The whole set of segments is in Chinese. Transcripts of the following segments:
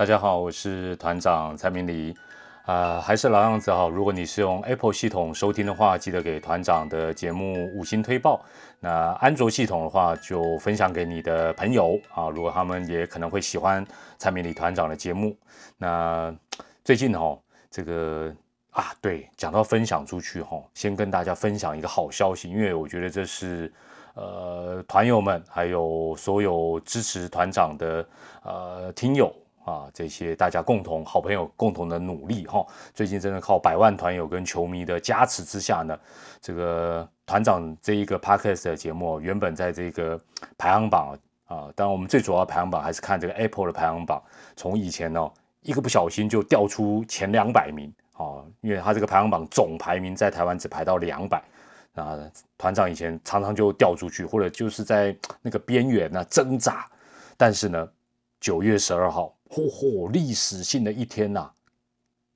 大家好，我是团长蔡明礼。啊，还是老样子哈。如果你是用 Apple 系统收听的话，记得给团长的节目五星推报。那安卓系统的话，就分享给你的朋友啊。如果他们也可能会喜欢蔡明礼团长的节目。那最近哈，这个啊，对，讲到分享出去哈，先跟大家分享一个好消息，因为我觉得这是呃团友们还有所有支持团长的呃听友。啊，这些大家共同好朋友共同的努力哈，最近真的靠百万团友跟球迷的加持之下呢，这个团长这一个 podcast 的节目，原本在这个排行榜啊，当然我们最主要的排行榜还是看这个 Apple 的排行榜，从以前呢一个不小心就掉出前两百名啊，因为他这个排行榜总排名在台湾只排到两百啊，团长以前常常就掉出去，或者就是在那个边缘呢挣扎，但是呢，九月十二号。嚯嚯！历史性的一天呐，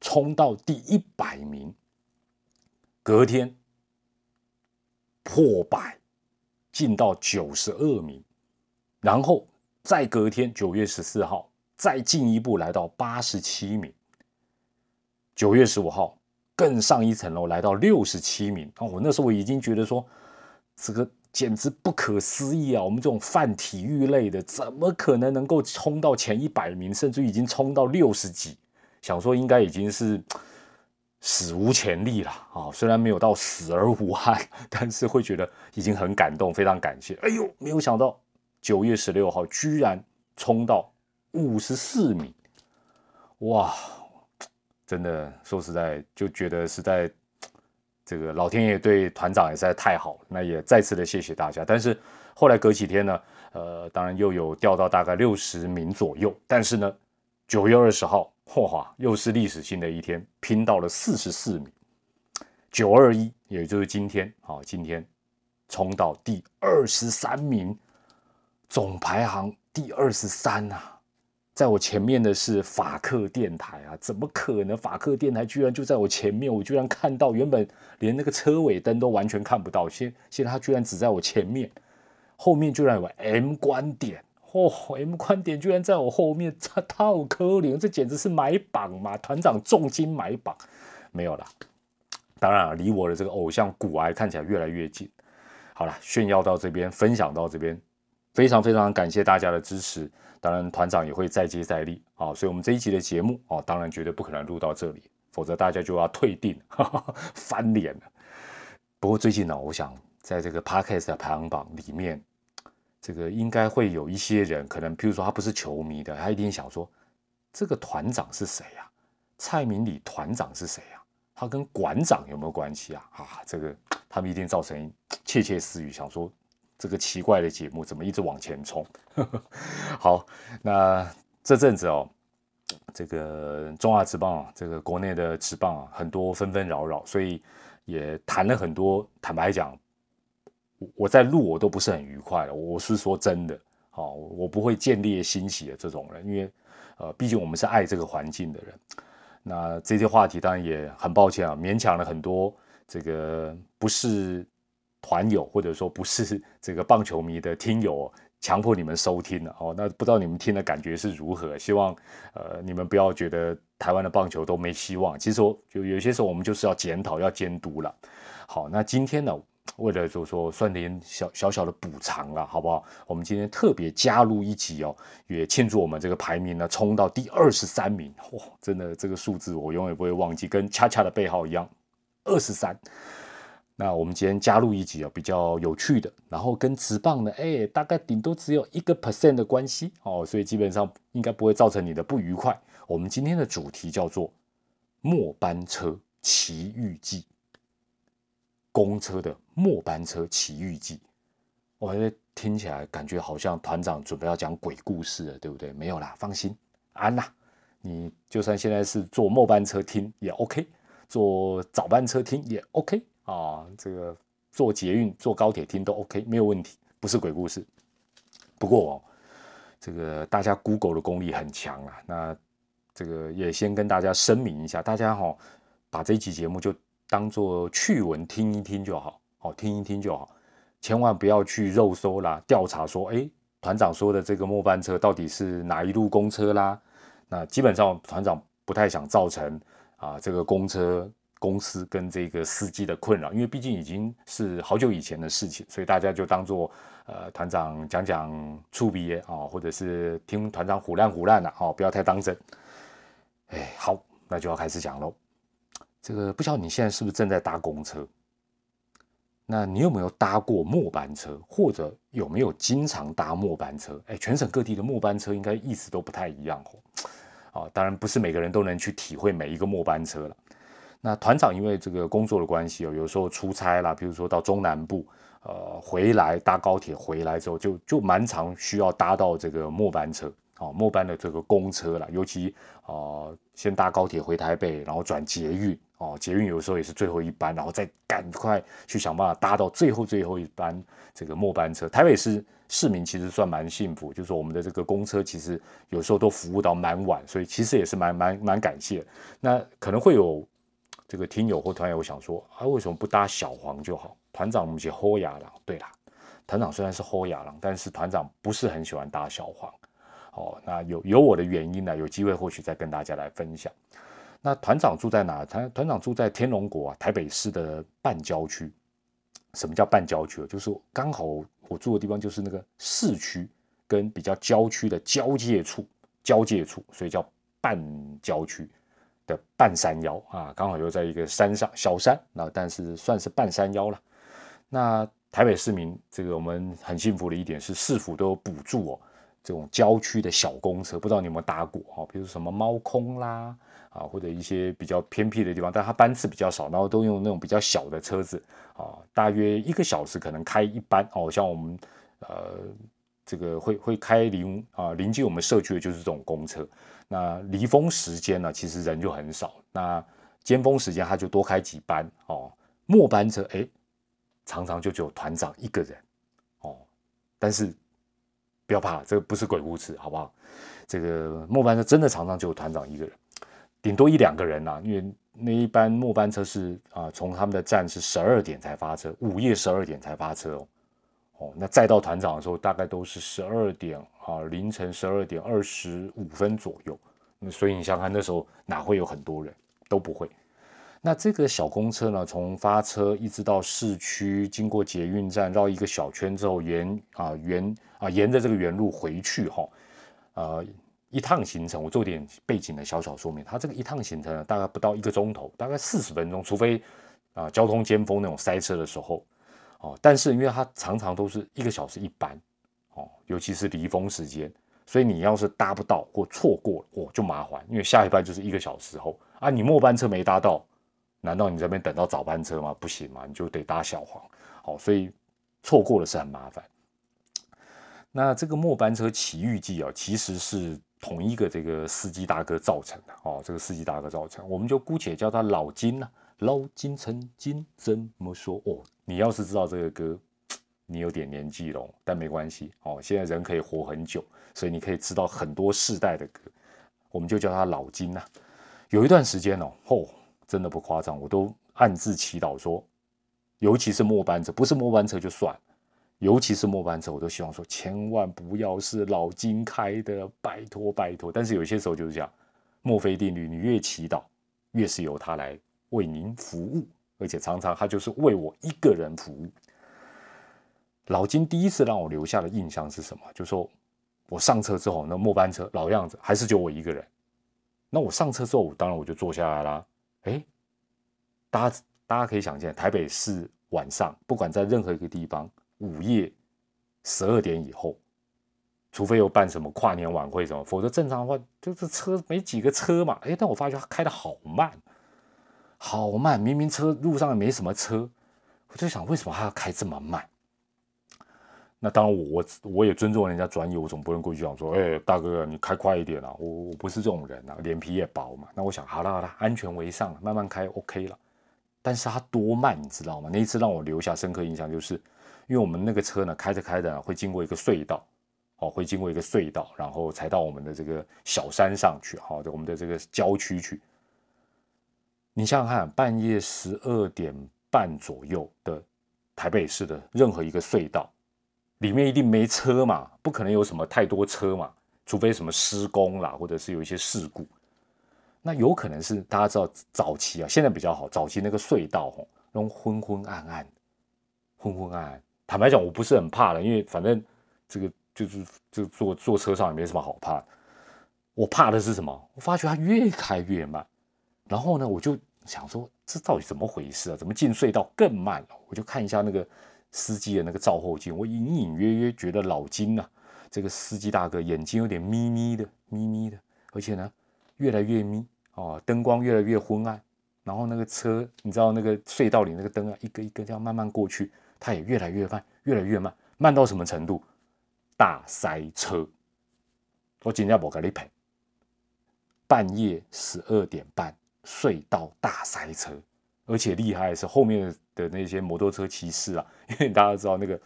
冲到第一百名，隔天破百，进到九十二名，然后再隔天九月十四号，再进一步来到八十七名，九月十五号更上一层楼，来到六十七名。哦，我那时候已经觉得说，这个。简直不可思议啊！我们这种泛体育类的，怎么可能能够冲到前一百名，甚至已经冲到六十几？想说应该已经是史无前例了啊！虽然没有到死而无憾，但是会觉得已经很感动，非常感谢。哎呦，没有想到九月十六号居然冲到五十四名，哇！真的说实在，就觉得实在。这个老天爷对团长也实在太好，那也再次的谢谢大家。但是后来隔几天呢，呃，当然又有掉到大概六十名左右。但是呢，九月二十号，嚯，又是历史性的一天，拼到了四十四名。九二一，也就是今天，好，今天冲到第二十三名，总排行第二十三啊。在我前面的是法克电台啊，怎么可能？法克电台居然就在我前面，我居然看到，原本连那个车尾灯都完全看不到，现现在它居然只在我前面，后面居然有 M 观点，哦，M 观点居然在我后面，这套科林，这简直是买榜嘛！团长重金买榜，没有了。当然了，离我的这个偶像骨癌看起来越来越近。好了，炫耀到这边，分享到这边，非常非常感谢大家的支持。当然，团长也会再接再厉啊，所以，我们这一集的节目哦，当然绝对不可能录到这里，否则大家就要退订，翻脸了。不过最近呢，我想在这个 podcast 的排行榜里面，这个应该会有一些人，可能譬如说他不是球迷的，他一定想说，这个团长是谁呀？蔡明礼团长是谁呀？他跟馆长有没有关系啊？啊，这个他们一定造成窃窃私语，想说。这个奇怪的节目怎么一直往前冲？好，那这阵子哦，这个中华职棒，这个国内的职棒啊，很多纷纷扰扰，所以也谈了很多。坦白讲，我在录我都不是很愉快。我是说真的，好，我不会见猎欣喜的这种人，因为呃，毕竟我们是爱这个环境的人。那这些话题当然也很抱歉啊，勉强了很多这个不是。团友或者说不是这个棒球迷的听友，强迫你们收听了哦。那不知道你们听的感觉是如何？希望呃你们不要觉得台湾的棒球都没希望。其实就有些时候我们就是要检讨、要监督了。好，那今天呢，为了就说算点小小小的补偿了，好不好？我们今天特别加入一集哦，也庆祝我们这个排名呢冲到第二十三名。哇，真的这个数字我永远不会忘记，跟恰恰的背号一样，二十三。那我们今天加入一集啊，比较有趣的，然后跟直棒呢，哎，大概顶多只有一个 percent 的关系哦，所以基本上应该不会造成你的不愉快。我们今天的主题叫做末班车奇遇记，公车的末班车奇遇记，我觉得听起来感觉好像团长准备要讲鬼故事了，对不对？没有啦，放心，安啦，你就算现在是坐末班车听也 OK，坐早班车听也 OK。啊，这个坐捷运、坐高铁听都 OK，没有问题，不是鬼故事。不过哦，这个大家 Google 的功力很强啊。那这个也先跟大家声明一下，大家哈把这一期节目就当做趣闻听一听就好，好听一听就好，千万不要去肉搜啦，调查说，哎，团长说的这个末班车到底是哪一路公车啦？那基本上团长不太想造成啊这个公车公司跟这个司机的困扰，因为毕竟已经是好久以前的事情，所以大家就当做呃团长讲讲触鼻啊，或者是听团长胡乱胡乱的哦，不要太当真。哎，好，那就要开始讲喽。这个不晓得你现在是不是正在搭公车？那你有没有搭过末班车，或者有没有经常搭末班车？哎，全省各地的末班车应该意思都不太一样哦。啊，当然不是每个人都能去体会每一个末班车了。那团长因为这个工作的关系哦，有时候出差啦，比如说到中南部，呃，回来搭高铁回来之后，就就蛮常需要搭到这个末班车。哦，末班的这个公车了，尤其啊，先搭高铁回台北，然后转捷运，哦，捷运有时候也是最后一班，然后再赶快去想办法搭到最后最后一班这个末班车。台北市市民其实算蛮幸福，就是我们的这个公车其实有时候都服务到蛮晚，所以其实也是蛮蛮蛮感谢。那可能会有这个听友或团友想说，啊，为什么不搭小黄就好？团长我们写豁亚郎，对啦，团长虽然是豁亚郎，但是团长不是很喜欢搭小黄。哦，那有有我的原因呢，有机会或许再跟大家来分享。那团长住在哪？团团长住在天龙国啊，台北市的半郊区。什么叫半郊区？就是刚好我住的地方就是那个市区跟比较郊区的交界处，交界处，所以叫半郊区的半山腰啊，刚好又在一个山上小山，那但是算是半山腰了。那台北市民这个我们很幸福的一点是市府都有补助哦。这种郊区的小公车，不知道你有没有搭过哈？比如什么猫空啦，啊，或者一些比较偏僻的地方，但它班次比较少，然后都用那种比较小的车子啊，大约一个小时可能开一班哦。像我们呃，这个会会开临啊临近我们社区的就是这种公车。那离峰时间呢，其实人就很少。那尖峰时间他就多开几班哦。末班车哎，常常就只有团长一个人哦，但是。不要怕，这个不是鬼故事，好不好？这个末班车真的常常只有团长一个人，顶多一两个人呐。因为那一班末班车是啊，从他们的站是十二点才发车，午夜十二点才发车哦。那再到团长的时候，大概都是十二点啊，凌晨十二点二十五分左右。那所以你想看那时候哪会有很多人，都不会。那这个小公车呢，从发车一直到市区，经过捷运站绕一个小圈之后，沿啊沿啊沿着这个原路回去哈，呃一趟行程，我做点背景的小小说明，它这个一趟行程呢，大概不到一个钟头，大概四十分钟，除非啊交通尖峰那种塞车的时候哦，但是因为它常常都是一个小时一班哦，尤其是离峰时间，所以你要是搭不到或错过，哦就麻烦，因为下一班就是一个小时后啊，你末班车没搭到。难道你这边等到早班车吗？不行嘛，你就得搭小黄。好，所以错过了是很麻烦。那这个末班车奇遇记啊，其实是同一个这个司机大哥造成的哦。这个司机大哥造成，我们就姑且叫他老金了。老金曾经怎么说？哦，你要是知道这个歌，你有点年纪了，但没关系哦。现在人可以活很久，所以你可以知道很多世代的歌。我们就叫他老金呐。有一段时间哦，嚯！真的不夸张，我都暗自祈祷说，尤其是末班车，不是末班车就算，尤其是末班车，我都希望说，千万不要是老金开的，拜托拜托。但是有些时候就是这样，墨菲定律，你越祈祷，越是由他来为您服务，而且常常他就是为我一个人服务。老金第一次让我留下的印象是什么？就说我上车之后，那末班车老样子，还是就我一个人。那我上车之后，当然我就坐下来啦。哎，大家大家可以想见，台北市晚上不管在任何一个地方，午夜十二点以后，除非有办什么跨年晚会什么，否则正常的话就是车没几个车嘛。哎，但我发觉他开的好慢，好慢，明明车路上也没什么车，我就想为什么他要开这么慢？那当然，我我也尊重人家专业，我总不能过去讲说，哎，大哥，你开快一点啊！我我不是这种人啊，脸皮也薄嘛。那我想，好了好了，安全为上，慢慢开，OK 了。但是他多慢，你知道吗？那一次让我留下深刻印象，就是因为我们那个车呢，开着开着会经过一个隧道，哦，会经过一个隧道，然后才到我们的这个小山上去，好，我们的这个郊区去。你想想看，半夜十二点半左右的台北市的任何一个隧道。里面一定没车嘛，不可能有什么太多车嘛，除非什么施工啦，或者是有一些事故，那有可能是大家知道早期啊，现在比较好，早期那个隧道吼，那种昏昏暗暗，昏昏暗暗。坦白讲，我不是很怕的，因为反正这个就是就坐坐车上也没什么好怕。我怕的是什么？我发觉它越开越慢，然后呢，我就想说这到底怎么回事啊？怎么进隧道更慢了？我就看一下那个司机的那个照后镜，我隐隐约约觉得老金啊。这个司机大哥眼睛有点眯眯的，眯眯的，而且呢，越来越眯哦，灯光越来越昏暗，然后那个车，你知道那个隧道里那个灯啊，一个一个这样慢慢过去，它也越来越慢，越来越慢，慢到什么程度？大塞车！我今天不跟你赔，半夜十二点半，隧道大塞车，而且厉害的是后面的那些摩托车骑士啊，因为大家知道那个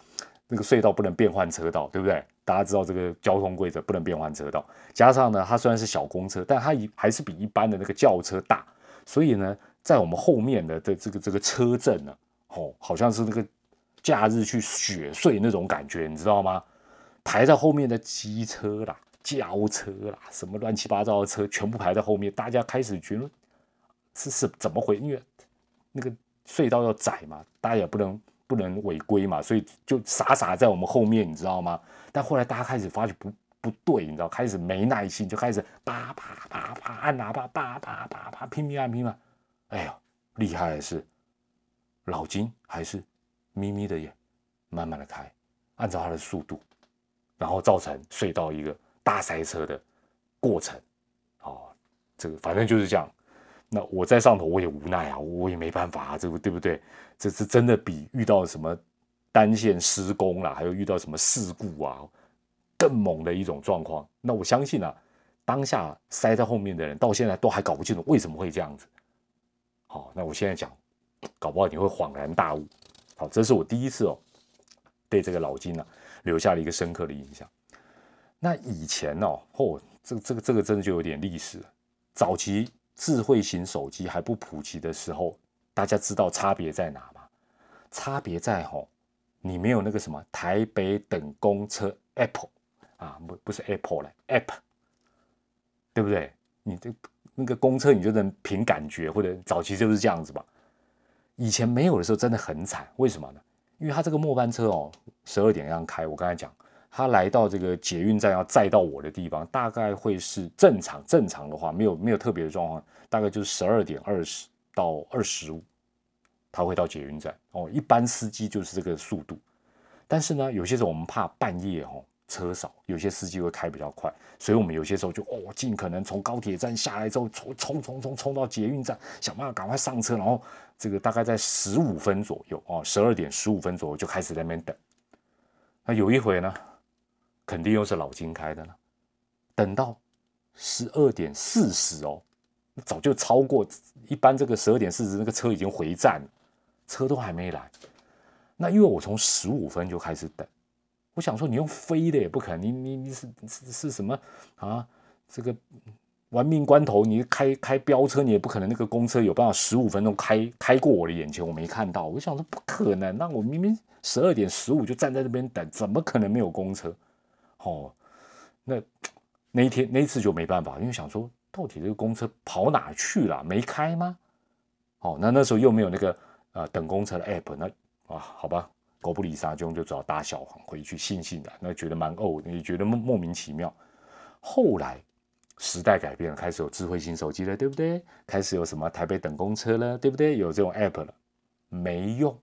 那个隧道不能变换车道，对不对？大家知道这个交通规则不能变换车道，加上呢，它虽然是小公车，但它一还是比一般的那个轿车大，所以呢，在我们后面的的这个这个车阵呢，哦，好像是那个假日去雪隧那种感觉，你知道吗？排在后面的机车啦、轿车啦，什么乱七八糟的车，全部排在后面，大家开始觉得是是怎么回？因为那个隧道要窄嘛，大家也不能不能违规嘛，所以就傻傻在我们后面，你知道吗？但后来大家开始发觉不不对，你知道，开始没耐心，就开始叭叭叭叭按喇叭，叭叭叭叭拼命按拼命。哎呀，厉害的是老金还是眯眯的眼，慢慢的开，按照他的速度，然后造成隧道一个大塞车的过程。哦，这个反正就是这样。那我在上头，我也无奈啊，我也没办法啊，这个对不对？这是真的比遇到什么？单线施工啦，还有遇到什么事故啊，更猛的一种状况。那我相信啊，当下塞在后面的人到现在都还搞不清楚为什么会这样子。好，那我现在讲，搞不好你会恍然大悟。好，这是我第一次哦，对这个老金啊留下了一个深刻的印象。那以前哦，嚯，这这个这个真的就有点历史。早期智慧型手机还不普及的时候，大家知道差别在哪吗？差别在吼。你没有那个什么台北等公车 Apple 啊，不不是 Apple 了 App，对不对？你这那个公车你就能凭感觉，或者早期就是这样子吧。以前没有的时候真的很惨，为什么呢？因为他这个末班车哦，十二点刚开。我刚才讲，他来到这个捷运站要载到我的地方，大概会是正常正常的话，没有没有特别的状况，大概就是十二点二十到二十五。他会到捷运站哦，一般司机就是这个速度，但是呢，有些时候我们怕半夜哦车少，有些司机会开比较快，所以我们有些时候就哦尽可能从高铁站下来之后冲冲冲冲冲到捷运站，想办法赶快上车，然后这个大概在十五分左右哦，十二点十五分左右就开始在那边等。那有一回呢，肯定又是老金开的了，等到十二点四十哦，早就超过一般这个十二点四十那个车已经回站。车都还没来，那因为我从十五分就开始等，我想说你用飞的也不可能，你你你是是是什么啊？这个玩命关头，你开开飙车，你也不可能那个公车有办法十五分钟开开过我的眼前，我没看到，我想说不可能，那我明明十二点十五就站在这边等，怎么可能没有公车？哦，那 那一天那一次就没办法，因为想说到底这个公车跑哪去了？没开吗？哦，那那时候又没有那个。啊，等公车的 app，那啊，好吧，狗不理沙就就只好搭小黄回去，悻悻的，那觉得蛮呕，也觉得莫莫名其妙。后来时代改变了，开始有智慧型手机了，对不对？开始有什么台北等公车了，对不对？有这种 app 了，没用，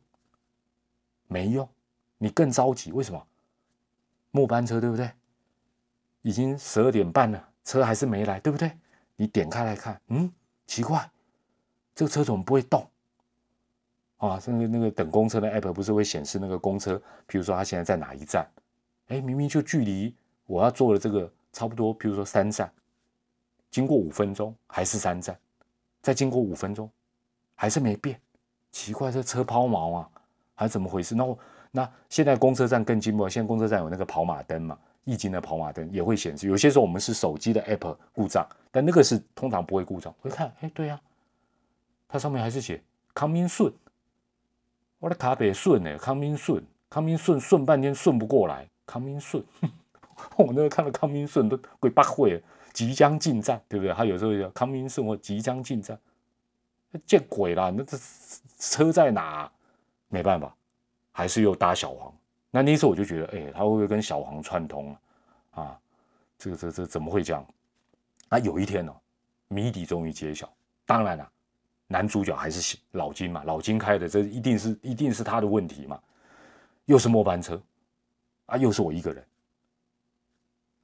没用，你更着急，为什么？末班车对不对？已经十二点半了，车还是没来，对不对？你点开来看，嗯，奇怪，这个车怎么不会动？啊，那个那个等公车的 app 不是会显示那个公车，比如说它现在在哪一站？哎，明明就距离我要坐的这个差不多，比如说三站，经过五分钟还是三站，再经过五分钟还是没变，奇怪，这车抛锚啊，还是怎么回事？那我那现在公车站更进步，现在公车站有那个跑马灯嘛，液晶的跑马灯也会显示。有些时候我们是手机的 app 故障，但那个是通常不会故障。我一看，哎，对呀，它上面还是写 coming soon。我的卡北顺呢，康明顺，康明顺顺半天顺不过来，康明顺，我那个看到康明顺都鬼八会，即将进站，对不对？他有时候叫康明顺或即将进站，见鬼了！那这车在哪？没办法，还是又搭小黄。那那时候我就觉得，哎，他会不会跟小黄串通啊？啊，这个这这怎么会这样？啊，有一天呢，谜底终于揭晓。当然了，男主角还是老金嘛，老金开的，这一定是一定是他的问题嘛。又是末班车，啊，又是我一个人。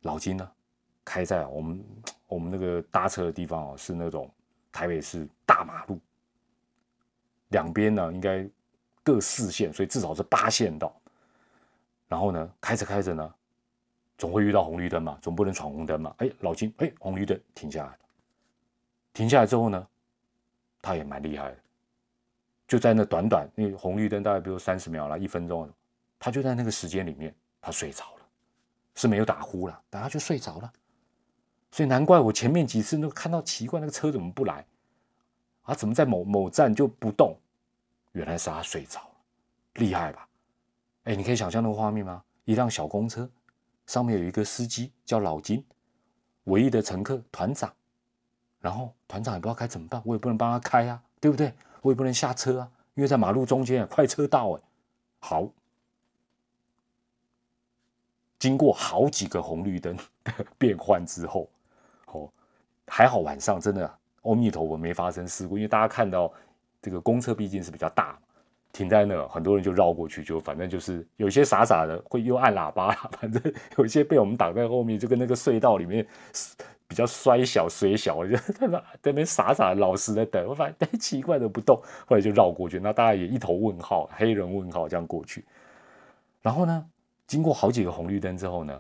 老金呢，开在我们我们那个搭车的地方哦，是那种台北市大马路，两边呢应该各四线，所以至少是八线道。然后呢，开着开着呢，总会遇到红绿灯嘛，总不能闯红灯嘛。哎，老金，哎，红绿灯停下来。停下来之后呢，他也蛮厉害的，就在那短短那红绿灯大概比如三十秒啦，一分钟，他就在那个时间里面，他睡着了。是没有打呼了，等下就睡着了，所以难怪我前面几次那个看到奇怪，那个车怎么不来？啊，怎么在某某站就不动？原来是他睡着了，厉害吧？哎，你可以想象那个画面吗？一辆小公车，上面有一个司机叫老金，唯一的乘客团长，然后团长也不知道该怎么办，我也不能帮他开啊，对不对？我也不能下车啊，因为在马路中间，快车道哎，好。经过好几个红绿灯变换之后，哦，还好晚上真的阿弥陀佛没发生事故，因为大家看到这个公车毕竟是比较大，停在那，很多人就绕过去，就反正就是有些傻傻的会又按喇叭，反正有些被我们挡在后面，就跟那个隧道里面比较衰小水小，就 在那在那边傻傻老实的等，我发现奇怪的不动，后来就绕过去，那大家也一头问号，黑人问号这样过去，然后呢？经过好几个红绿灯之后呢，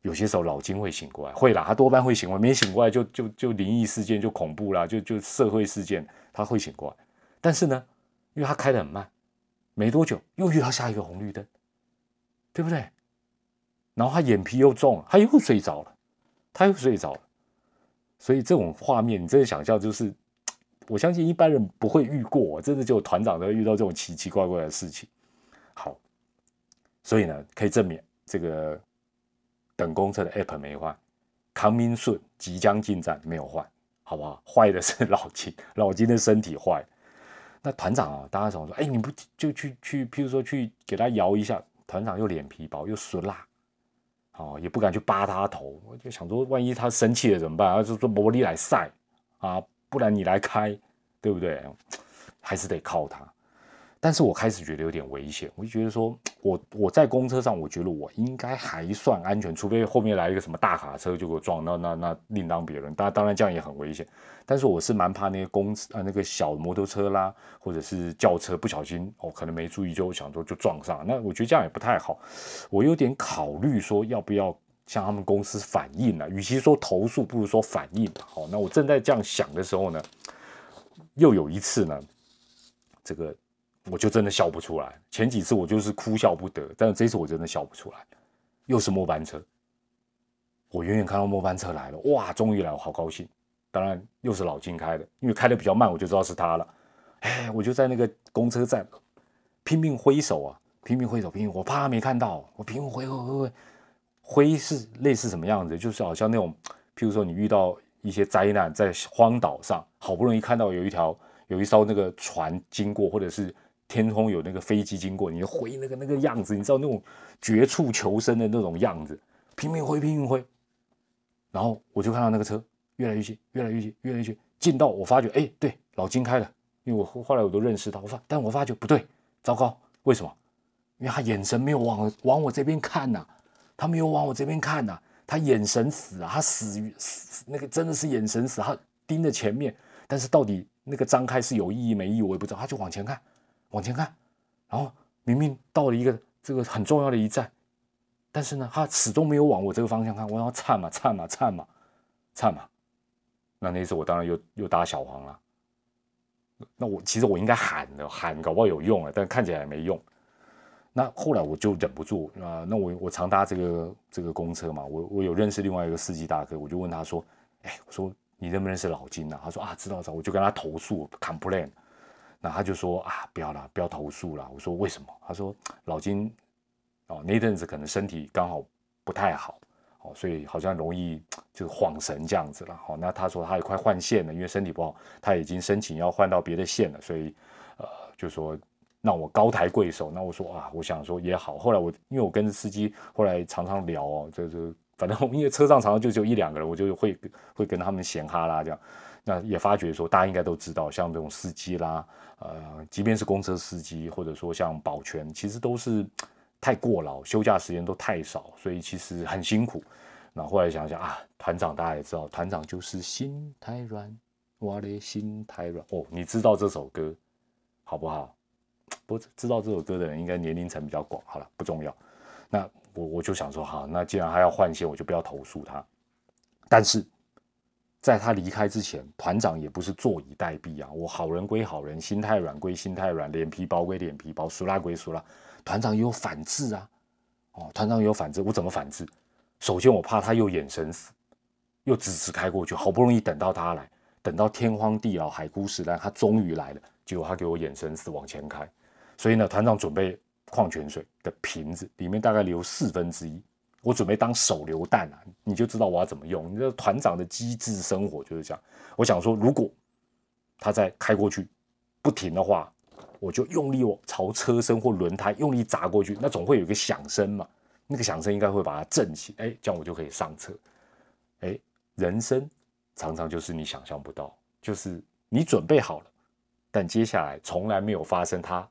有些时候老金会醒过来，会啦，他多半会醒过来，没醒过来就就就灵异事件就恐怖啦，就就社会事件他会醒过来。但是呢，因为他开的很慢，没多久又遇到下一个红绿灯，对不对？然后他眼皮又重了，他又睡着了，他又睡着了。所以这种画面，你真的想象，就是 我相信一般人不会遇过，真的就团长都会遇到这种奇奇怪怪的事情。好。所以呢，可以证明这个等公车的 app 没坏，康明顺即将进站没有坏，好不好？坏的是老金，老金的身体坏了。那团长啊，大家总说，哎，你不就去去，譬如说去给他摇一下，团长又脸皮薄又酸辣，哦，也不敢去扒他头。我就想说，万一他生气了怎么办？他就说魔力来晒啊，不然你来开，对不对？还是得靠他。但是我开始觉得有点危险，我就觉得说，我我在公车上，我觉得我应该还算安全，除非后面来一个什么大卡车就给我撞，那那那另当别论。当当然这样也很危险，但是我是蛮怕那些公啊那个小摩托车啦，或者是轿车不小心哦，可能没注意就想说就撞上，那我觉得这样也不太好。我有点考虑说要不要向他们公司反映了，与其说投诉，不如说反映。好，那我正在这样想的时候呢，又有一次呢，这个。我就真的笑不出来。前几次我就是哭笑不得，但是这次我真的笑不出来。又是末班车，我远远看到末班车来了，哇，终于来，我好高兴。当然又是老金开的，因为开的比较慢，我就知道是他了。哎，我就在那个公车站拼命挥手啊，拼命挥手，拼命，我怕他没看到，我拼命挥挥挥挥。挥是类似什么样子？就是好像那种，譬如说你遇到一些灾难，在荒岛上，好不容易看到有一条有一艘那个船经过，或者是。天空有那个飞机经过，你就挥那个那个样子，你知道那种绝处求生的那种样子，拼命挥，拼命挥。然后我就看到那个车越来越近，越来越近，越来越近，近到我发觉，哎，对，老金开的，因为我后来我都认识他，我发，但我发觉不对，糟糕，为什么？因为他眼神没有往往我这边看呐，他没有往我这边看呐，他眼神死啊，他死于死，那个真的是眼神死，他盯着前面，但是到底那个张开是有意义没意义，我也不知道，他就往前看。往前看，然后明明到了一个这个很重要的一站，但是呢，他始终没有往我这个方向看。我要颤嘛，颤嘛，颤嘛，颤嘛。那那次我当然又又打小黄了。那我其实我应该喊的，喊搞不好有用啊，但看起来也没用。那后来我就忍不住啊，那我我常搭这个这个公车嘛，我我有认识另外一个司机大哥，我就问他说：“哎，我说你认不认识老金啊？”他说：“啊，知道知道。”我就跟他投诉，complain。那他就说啊，不要了，不要投诉了。我说为什么？他说老金哦，那阵子可能身体刚好不太好，哦，所以好像容易就是晃神这样子了。好，那他说他也快换线了，因为身体不好，他已经申请要换到别的线了，所以呃，就说让我高抬贵手。那我说啊，我想说也好。后来我因为我跟司机后来常常聊哦，这这反正因为车上常常就只有一两个人，我就会会跟他们闲哈啦这样。那也发觉说，大家应该都知道，像这种司机啦，呃，即便是公车司机，或者说像保全，其实都是太过劳，休假时间都太少，所以其实很辛苦。那后来想想啊，团长大家也知道，团长就是心太软，我的心太软。哦，你知道这首歌好不好？不知道这首歌的人应该年龄层比较广。好了，不重要。那我我就想说，好，那既然他要换线，我就不要投诉他。但是。在他离开之前，团长也不是坐以待毙啊！我好人归好人，心太软归心太软，脸皮薄归脸皮薄，熟拉归熟拉。团长也有反制啊！哦，团长也有反制，我怎么反制？首先，我怕他又眼神死，又直直开过去。好不容易等到他来，等到天荒地老、海枯石烂，他终于来了，结果他给我眼神死往前开。所以呢，团长准备矿泉水的瓶子里面大概留四分之一。我准备当手榴弹啊，你就知道我要怎么用。你这团长的机智生活就是这样。我想说，如果他再开过去不停的话，我就用力朝车身或轮胎用力砸过去，那总会有一个响声嘛。那个响声应该会把它震起，哎，这样我就可以上车。哎，人生常常就是你想象不到，就是你准备好了，但接下来从来没有发生，他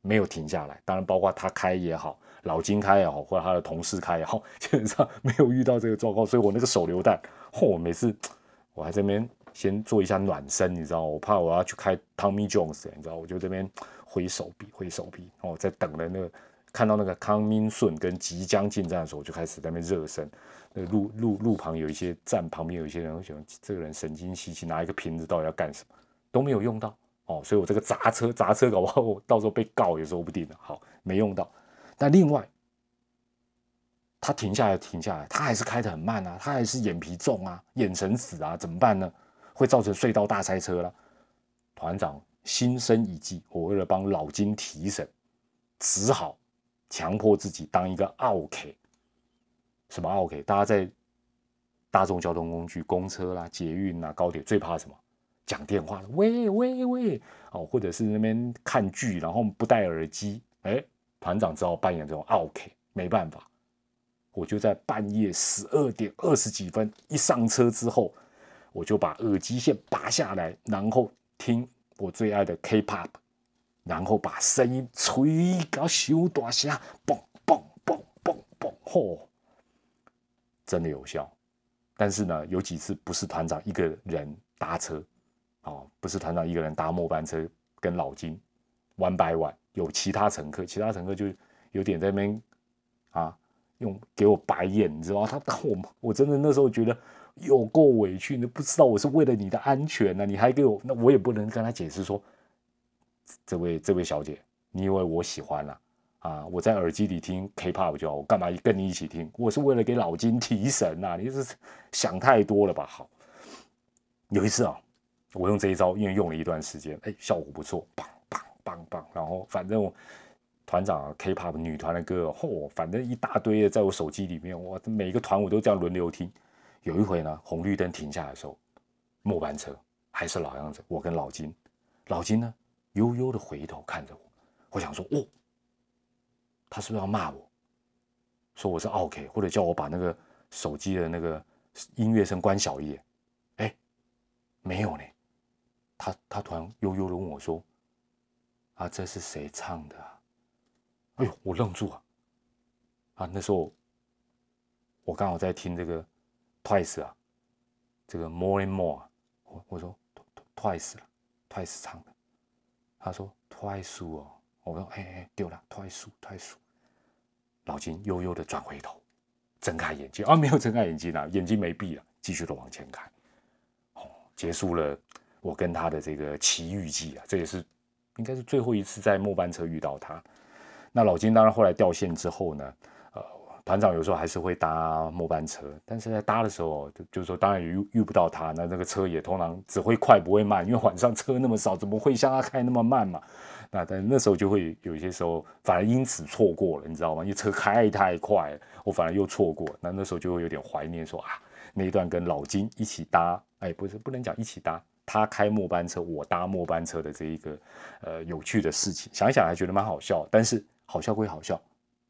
没有停下来。当然，包括他开也好。老金开也好，或者他的同事开也好，基本上没有遇到这个状况，所以我那个手榴弹，嚯，每次 我还这边先做一下暖身，你知道，我怕我要去开 Tommy Jones，你知道，我就这边 挥手臂，挥手臂，哦，在等了那个看到那个康明顺跟即将进站的时候，我就开始在那边热身。那路路路旁有一些站旁边有一些人会想，这个人神经兮兮，拿一个瓶子到底要干什么？都没有用到哦，所以我这个砸车砸车搞不好到时候被告也说不定。好，没用到。但另外，他停下来，停下来，他还是开得很慢啊，他还是眼皮重啊，眼神死啊，怎么办呢？会造成隧道大塞车了。团长心生一计，我为了帮老金提神，只好强迫自己当一个 OK。什么 OK？大家在大众交通工具，公车啦、捷运啦、高铁，最怕什么？讲电话，喂喂喂，哦，或者是那边看剧，然后不戴耳机，哎。团长只好扮演这种 OK，没办法，我就在半夜十二点二十几分一上车之后，我就把耳机线拔下来，然后听我最爱的 K-pop，然后把声音吹到小大声，嘣嘣嘣嘣嘣，嚯，真的有效。但是呢，有几次不是团长一个人搭车，哦，不是团长一个人搭末班车跟老金 one by one。有其他乘客，其他乘客就有点在那边啊，用给我白眼，你知道吗？他我我真的那时候觉得有够委屈，你不知道我是为了你的安全呢，你还给我，那我也不能跟他解释说，这位这位小姐，你以为我喜欢了啊？我在耳机里听 K-pop 就好，我干嘛跟你一起听？我是为了给老金提神呐，你是想太多了吧？好，有一次啊，我用这一招，因为用了一段时间，哎，效果不错，棒。棒棒，然后反正团长 K-pop 女团的歌，嚯，反正一大堆的在我手机里面，我每个团我都这样轮流听。有一回呢，红绿灯停下来的时候，末班车还是老样子，我跟老金，老金呢悠悠的回头看着我，我想说，哦，他是不是要骂我，说我是 OK，或者叫我把那个手机的那个音乐声关小一点？哎，没有呢，他他突然悠悠的问我说。啊，这是谁唱的？哎呦，我愣住啊！啊，那时候我刚好在听这个 Twice 啊，这个 More and More。我我说 Twice 了，Twice 唱的。他说 Twice 哦，我说哎哎，丢了，Twice，Twice。老金悠悠的转回头，睁开眼睛啊，没有睁开眼睛啊，眼睛没闭了，继续的往前开。哦，结束了我跟他的这个奇遇记啊，这也是。应该是最后一次在末班车遇到他。那老金当然后来掉线之后呢，呃，团长有时候还是会搭末班车，但是在搭的时候，就就是说当然也遇遇不到他，那那个车也通常只会快不会慢，因为晚上车那么少，怎么会像他开那么慢嘛？那但那时候就会有些时候，反而因此错过了，你知道吗？因为车开太快，我反而又错过。那那时候就会有点怀念，说啊，那一段跟老金一起搭，哎，不是不能讲一起搭，他开末班车，我搭末班车的这一个呃有趣的事情，想想还觉得蛮好笑。但是好笑归好笑，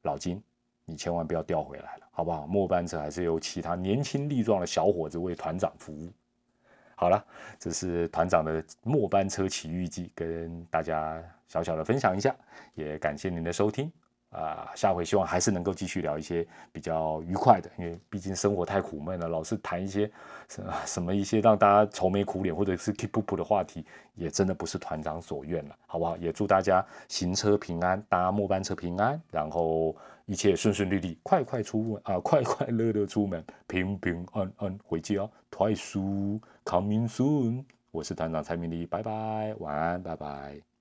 老金，你千万不要调回来了，好不好？末班车还是由其他年轻力壮的小伙子为团长服务。好了，这是团长的末班车奇遇记，跟大家小小的分享一下，也感谢您的收听啊！下回希望还是能够继续聊一些比较愉快的，因为毕竟生活太苦闷了，老是谈一些什什么一些让大家愁眉苦脸或者是 keep up 的话题，也真的不是团长所愿了，好不好？也祝大家行车平安，搭末班车平安，然后。一切顺顺利利，快快出门啊！快快乐乐出门，平平安安回家。快速 coming soon，我是团长蔡明黎，拜拜，晚安，拜拜。